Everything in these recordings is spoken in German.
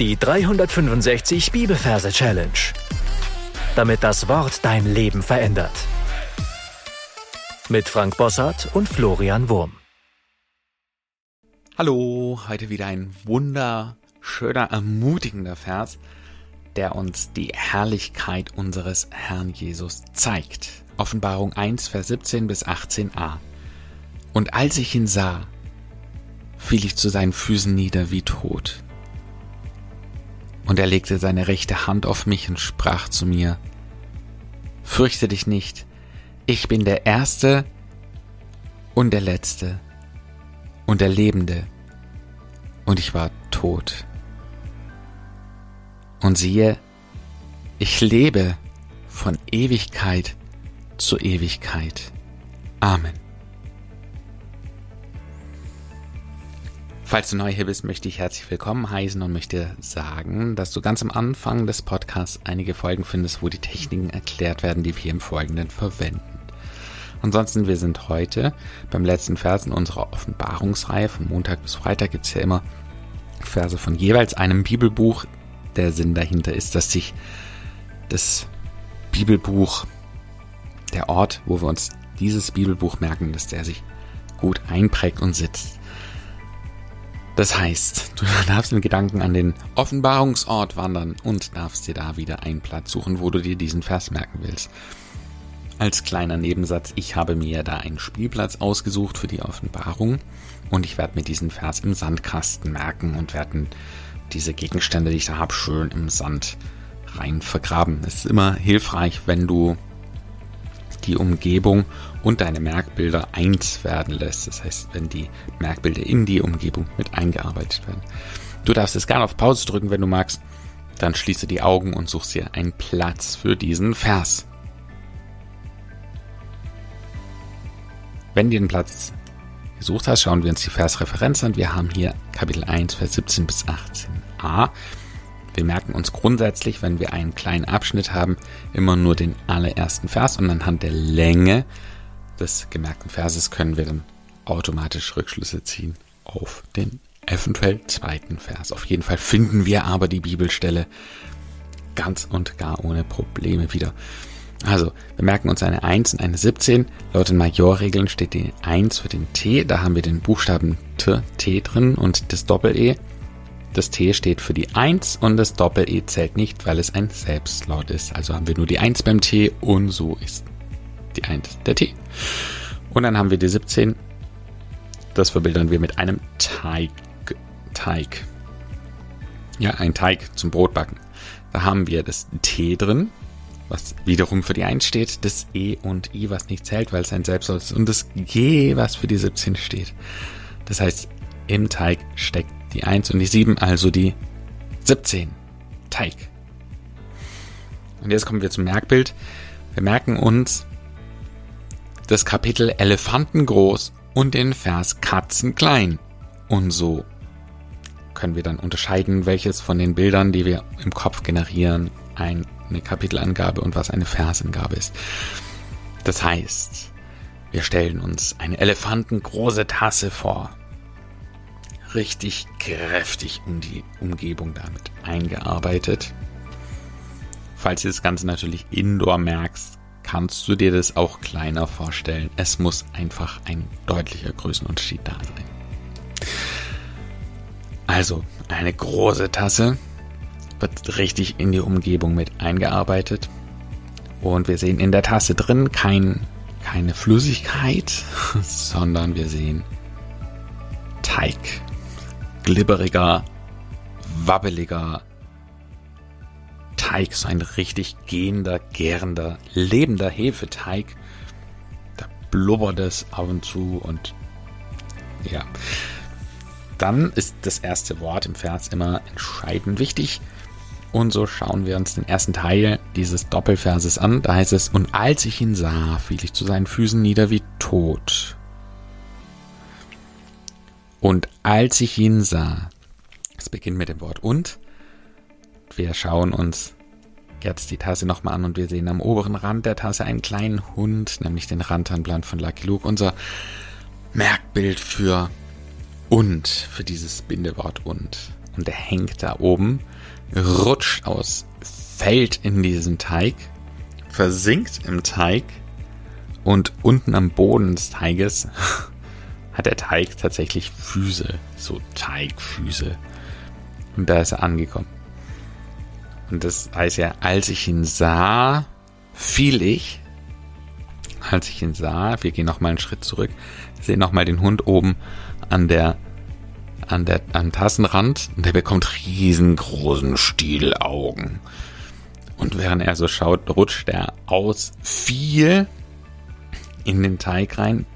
Die 365 Bibelverse Challenge. Damit das Wort dein Leben verändert. Mit Frank Bossart und Florian Wurm. Hallo, heute wieder ein wunderschöner, ermutigender Vers, der uns die Herrlichkeit unseres Herrn Jesus zeigt. Offenbarung 1, Vers 17 bis 18a. Und als ich ihn sah, fiel ich zu seinen Füßen nieder wie tot. Und er legte seine rechte Hand auf mich und sprach zu mir, Fürchte dich nicht, ich bin der Erste und der Letzte und der Lebende. Und ich war tot. Und siehe, ich lebe von Ewigkeit zu Ewigkeit. Amen. Falls du neu hier bist, möchte ich herzlich willkommen heißen und möchte sagen, dass du ganz am Anfang des Podcasts einige Folgen findest, wo die Techniken erklärt werden, die wir im Folgenden verwenden. Ansonsten, wir sind heute beim letzten Vers in unserer Offenbarungsreihe. Von Montag bis Freitag gibt es ja immer Verse von jeweils einem Bibelbuch. Der Sinn dahinter ist, dass sich das Bibelbuch, der Ort, wo wir uns dieses Bibelbuch merken, dass der sich gut einprägt und sitzt. Das heißt, du darfst in Gedanken an den Offenbarungsort wandern und darfst dir da wieder einen Platz suchen, wo du dir diesen Vers merken willst. Als kleiner Nebensatz, ich habe mir da einen Spielplatz ausgesucht für die Offenbarung und ich werde mir diesen Vers im Sandkasten merken und werde diese Gegenstände, die ich da habe, schön im Sand rein vergraben. Es ist immer hilfreich, wenn du die Umgebung und deine Merkbilder eins werden lässt. Das heißt, wenn die Merkbilder in die Umgebung mit eingearbeitet werden. Du darfst es gerne auf Pause drücken, wenn du magst. Dann schließe die Augen und such dir einen Platz für diesen Vers. Wenn du den Platz gesucht hast, schauen wir uns die Versreferenz an. Wir haben hier Kapitel 1, Vers 17 bis 18a. Wir merken uns grundsätzlich, wenn wir einen kleinen Abschnitt haben, immer nur den allerersten Vers und anhand der Länge des gemerkten Verses können wir dann automatisch Rückschlüsse ziehen auf den eventuell zweiten Vers. Auf jeden Fall finden wir aber die Bibelstelle ganz und gar ohne Probleme wieder. Also, wir merken uns eine 1 und eine 17. Laut den Majorregeln steht die 1 für den T. Da haben wir den Buchstaben T, T drin und das Doppel-E. Das T steht für die 1 und das Doppel-E zählt nicht, weil es ein Selbstlaut ist. Also haben wir nur die 1 beim T und so ist die 1 der T. Und dann haben wir die 17. Das verbildern wir mit einem Teig. Teig. Ja, ein Teig zum Brotbacken. Da haben wir das T drin, was wiederum für die 1 steht, das E und I, was nicht zählt, weil es ein Selbstlaut ist, und das G, was für die 17 steht. Das heißt, im Teig steckt die 1 und die 7, also die 17. Teig. Und jetzt kommen wir zum Merkbild. Wir merken uns das Kapitel Elefanten groß und den Vers Katzen klein. Und so können wir dann unterscheiden, welches von den Bildern, die wir im Kopf generieren, eine Kapitelangabe und was eine Versangabe ist. Das heißt, wir stellen uns eine elefantengroße Tasse vor richtig kräftig um die Umgebung damit eingearbeitet. Falls du das Ganze natürlich indoor merkst, kannst du dir das auch kleiner vorstellen. Es muss einfach ein deutlicher Größenunterschied da sein. Also, eine große Tasse wird richtig in die Umgebung mit eingearbeitet. Und wir sehen in der Tasse drin kein, keine Flüssigkeit, sondern wir sehen Teig glibberiger, wabbeliger Teig, so ein richtig gehender, gärender, lebender Hefeteig. Da blubbert es ab und zu und ja. Dann ist das erste Wort im Vers immer entscheidend wichtig. Und so schauen wir uns den ersten Teil dieses Doppelverses an. Da heißt es, und als ich ihn sah, fiel ich zu seinen Füßen nieder wie tot. Und als ich ihn sah, es beginnt mit dem Wort und, wir schauen uns jetzt die Tasse nochmal an und wir sehen am oberen Rand der Tasse einen kleinen Hund, nämlich den Rantanplan von Lucky Luke, unser Merkbild für und, für dieses Bindewort und. und der hängt da oben, rutscht aus, fällt in diesen Teig, versinkt im Teig und unten am Boden des Teiges hat der Teig tatsächlich Füße, so Teigfüße. Und da ist er angekommen. Und das heißt ja, als ich ihn sah, fiel ich. Als ich ihn sah, wir gehen nochmal einen Schritt zurück, sehen nochmal den Hund oben an der, an der, am Tassenrand und der bekommt riesengroßen Stielaugen. Und während er so schaut, rutscht er aus viel in den Teig rein,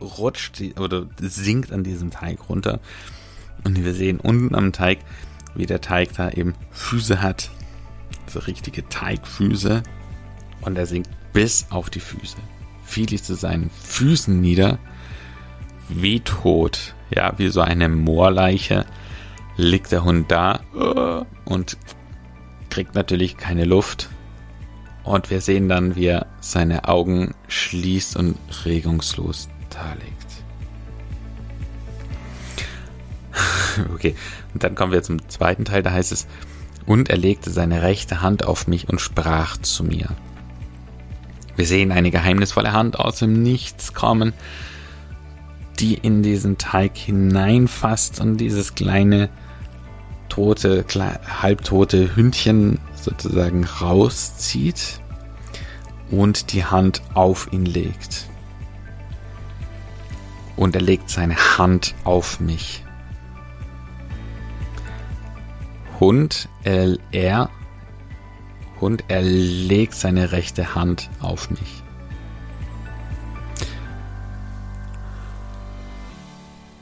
rutscht oder sinkt an diesem Teig runter. Und wir sehen unten am Teig, wie der Teig da eben Füße hat. So richtige Teigfüße. Und er sinkt bis auf die Füße. Fiel ich zu seinen Füßen nieder. Wie tot. Ja, wie so eine Moorleiche liegt der Hund da und kriegt natürlich keine Luft. Und wir sehen dann, wie er seine Augen schließt und regungslos liegt. okay, und dann kommen wir zum zweiten Teil, da heißt es, und er legte seine rechte Hand auf mich und sprach zu mir. Wir sehen eine geheimnisvolle Hand aus dem Nichts kommen, die in diesen Teig hineinfasst und dieses kleine tote, halbtote Hündchen sozusagen rauszieht und die Hand auf ihn legt. Und er legt seine Hand auf mich. Hund LR. Hund, er legt seine rechte Hand auf mich.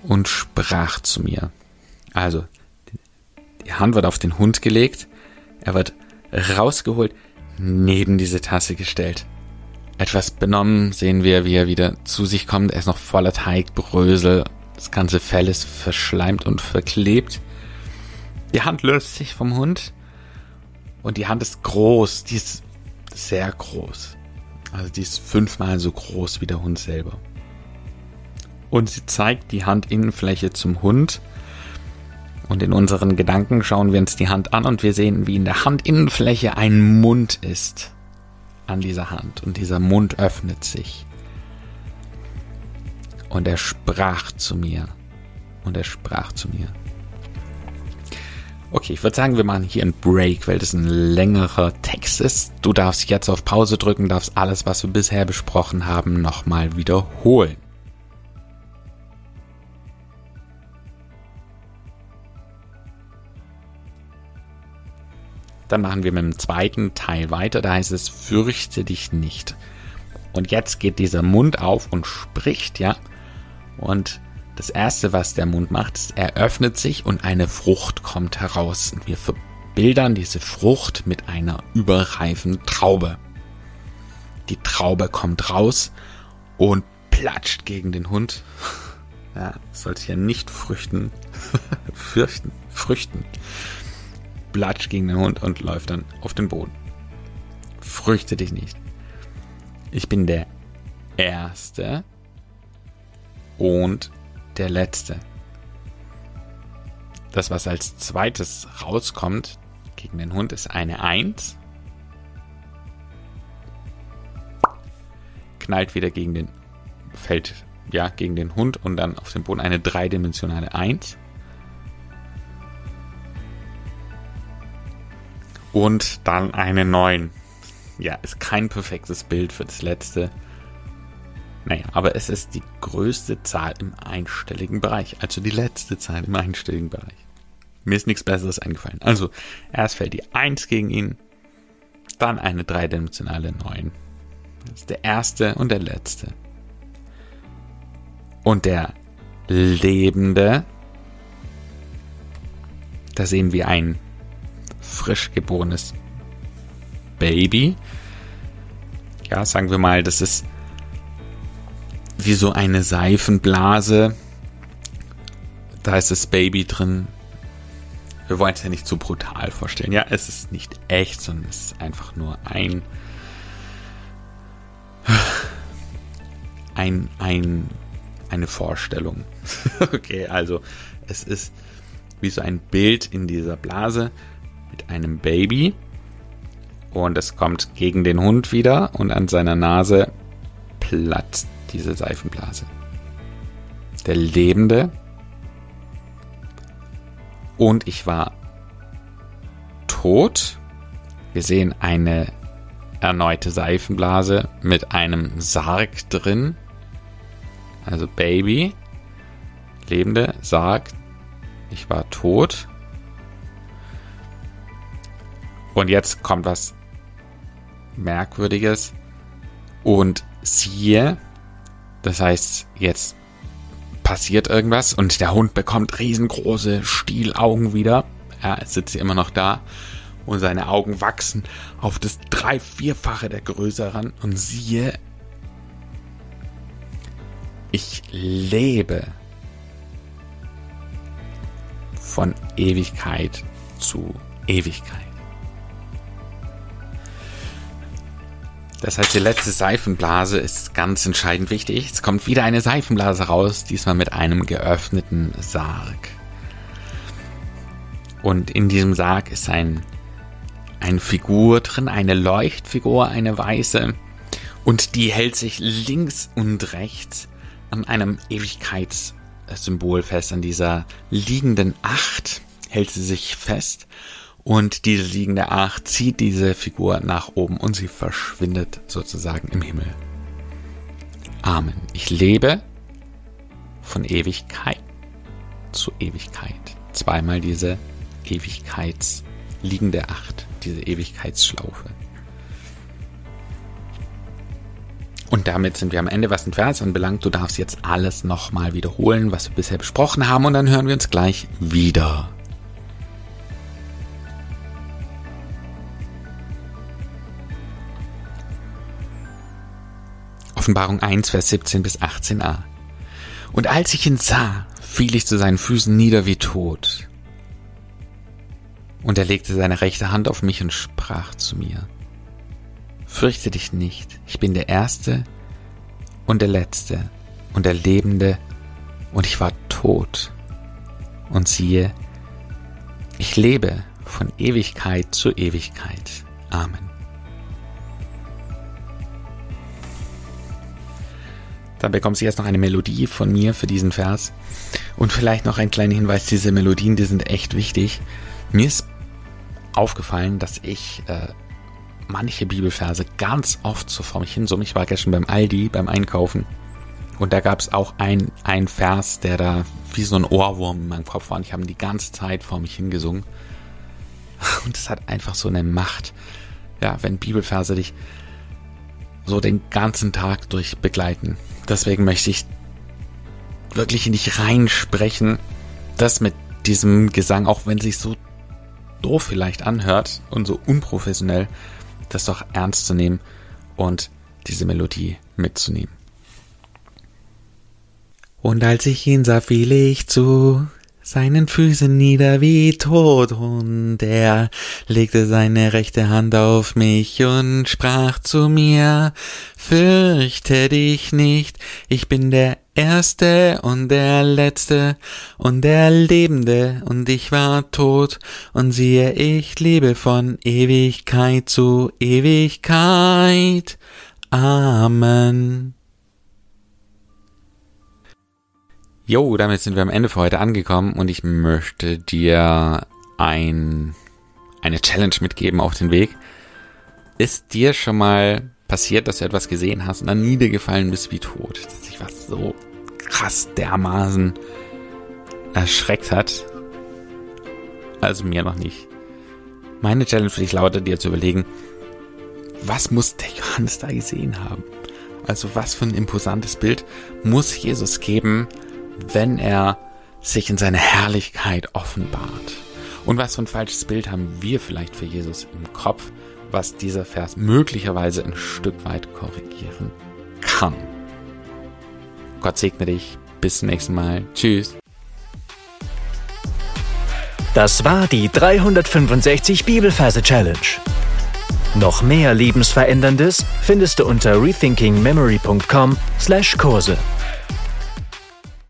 Und sprach zu mir. Also, die Hand wird auf den Hund gelegt. Er wird rausgeholt, neben diese Tasse gestellt. Etwas benommen sehen wir, wie er wieder zu sich kommt. Er ist noch voller Teigbrösel. Das ganze Fell ist verschleimt und verklebt. Die Hand löst sich vom Hund. Und die Hand ist groß. Die ist sehr groß. Also die ist fünfmal so groß wie der Hund selber. Und sie zeigt die Handinnenfläche zum Hund und in unseren Gedanken schauen wir uns die Hand an und wir sehen, wie in der Handinnenfläche ein Mund ist an dieser Hand. Und dieser Mund öffnet sich. Und er sprach zu mir. Und er sprach zu mir. Okay, ich würde sagen, wir machen hier einen Break, weil das ein längerer Text ist. Du darfst jetzt auf Pause drücken, darfst alles, was wir bisher besprochen haben, nochmal wiederholen. Dann machen wir mit dem zweiten Teil weiter. Da heißt es, fürchte dich nicht. Und jetzt geht dieser Mund auf und spricht, ja. Und das erste, was der Mund macht, ist, er öffnet sich und eine Frucht kommt heraus. Und wir verbildern diese Frucht mit einer überreifen Traube. Die Traube kommt raus und platscht gegen den Hund. Ja, soll sich ja nicht früchten, fürchten, früchten platsch gegen den Hund und läuft dann auf den Boden. Früchte dich nicht. Ich bin der Erste und der Letzte. Das, was als zweites rauskommt gegen den Hund, ist eine Eins. Knallt wieder gegen den, fällt ja gegen den Hund und dann auf dem Boden eine dreidimensionale Eins. Und dann eine 9. Ja, ist kein perfektes Bild für das letzte. Naja, aber es ist die größte Zahl im einstelligen Bereich. Also die letzte Zahl im einstelligen Bereich. Mir ist nichts Besseres eingefallen. Also, erst fällt die 1 gegen ihn, dann eine dreidimensionale 9. Das ist der erste und der letzte. Und der Lebende, da sehen wir einen frisch geborenes Baby. Ja, sagen wir mal, das ist wie so eine Seifenblase. Da ist das Baby drin. Wir wollen es ja nicht zu brutal vorstellen. Ja, es ist nicht echt, sondern es ist einfach nur ein, ein, ein, eine Vorstellung. okay, also es ist wie so ein Bild in dieser Blase mit einem Baby. Und es kommt gegen den Hund wieder und an seiner Nase platzt diese Seifenblase. Der Lebende. Und ich war tot. Wir sehen eine erneute Seifenblase mit einem Sarg drin. Also Baby, Lebende, Sarg, ich war tot. Und jetzt kommt was Merkwürdiges. Und siehe, das heißt, jetzt passiert irgendwas und der Hund bekommt riesengroße Stielaugen wieder. Ja, es sitzt immer noch da und seine Augen wachsen auf das drei-, vierfache der Größe ran und siehe, ich lebe von Ewigkeit zu Ewigkeit. Das heißt, die letzte Seifenblase ist ganz entscheidend wichtig. Es kommt wieder eine Seifenblase raus, diesmal mit einem geöffneten Sarg. Und in diesem Sarg ist ein, eine Figur drin, eine Leuchtfigur, eine weiße. Und die hält sich links und rechts an einem Ewigkeitssymbol fest, an dieser liegenden Acht hält sie sich fest. Und diese liegende Acht zieht diese Figur nach oben und sie verschwindet sozusagen im Himmel. Amen. Ich lebe von Ewigkeit zu Ewigkeit. Zweimal diese Ewigkeitsliegende Acht, diese Ewigkeitsschlaufe. Und damit sind wir am Ende, was den Vers anbelangt. Du darfst jetzt alles nochmal wiederholen, was wir bisher besprochen haben, und dann hören wir uns gleich wieder. Offenbarung 1, Vers 17 bis 18a. Und als ich ihn sah, fiel ich zu seinen Füßen nieder wie tot. Und er legte seine rechte Hand auf mich und sprach zu mir, Fürchte dich nicht, ich bin der Erste und der Letzte und der Lebende, und ich war tot. Und siehe, ich lebe von Ewigkeit zu Ewigkeit. Amen. Dann bekommst du jetzt noch eine Melodie von mir für diesen Vers. Und vielleicht noch ein kleiner Hinweis, diese Melodien, die sind echt wichtig. Mir ist aufgefallen, dass ich äh, manche Bibelverse ganz oft so vor mich hin summe. Ich war gestern beim Aldi beim Einkaufen und da gab es auch ein, ein Vers, der da wie so ein Ohrwurm in meinem Kopf war. Und ich habe ihn die ganze Zeit vor mich hingesungen. Und es hat einfach so eine Macht. Ja, wenn Bibelverse dich so den ganzen Tag durch begleiten. Deswegen möchte ich wirklich in dich reinsprechen, das mit diesem Gesang, auch wenn es sich so doof vielleicht anhört und so unprofessionell, das doch ernst zu nehmen und diese Melodie mitzunehmen. Und als ich ihn sah, fiel ich zu seinen Füßen nieder wie tot, und er legte seine rechte Hand auf mich und sprach zu mir, Fürchte dich nicht, ich bin der Erste und der Letzte und der Lebende, und ich war tot, und siehe, ich lebe von Ewigkeit zu Ewigkeit. Amen. Jo, damit sind wir am Ende für heute angekommen und ich möchte dir ein, eine Challenge mitgeben auf den Weg. Ist dir schon mal passiert, dass du etwas gesehen hast und dann niedergefallen bist wie tot? Dass dich was so krass dermaßen erschreckt hat? Also mir noch nicht. Meine Challenge für dich lautet, dir zu überlegen, was muss der Johannes da gesehen haben? Also was für ein imposantes Bild muss Jesus geben, wenn er sich in seiner Herrlichkeit offenbart. Und was für ein falsches Bild haben wir vielleicht für Jesus im Kopf, was dieser Vers möglicherweise ein Stück weit korrigieren kann. Gott segne dich. Bis zum nächsten Mal. Tschüss. Das war die 365 Bibelferse Challenge. Noch mehr Lebensveränderndes findest du unter rethinkingmemory.com/Kurse.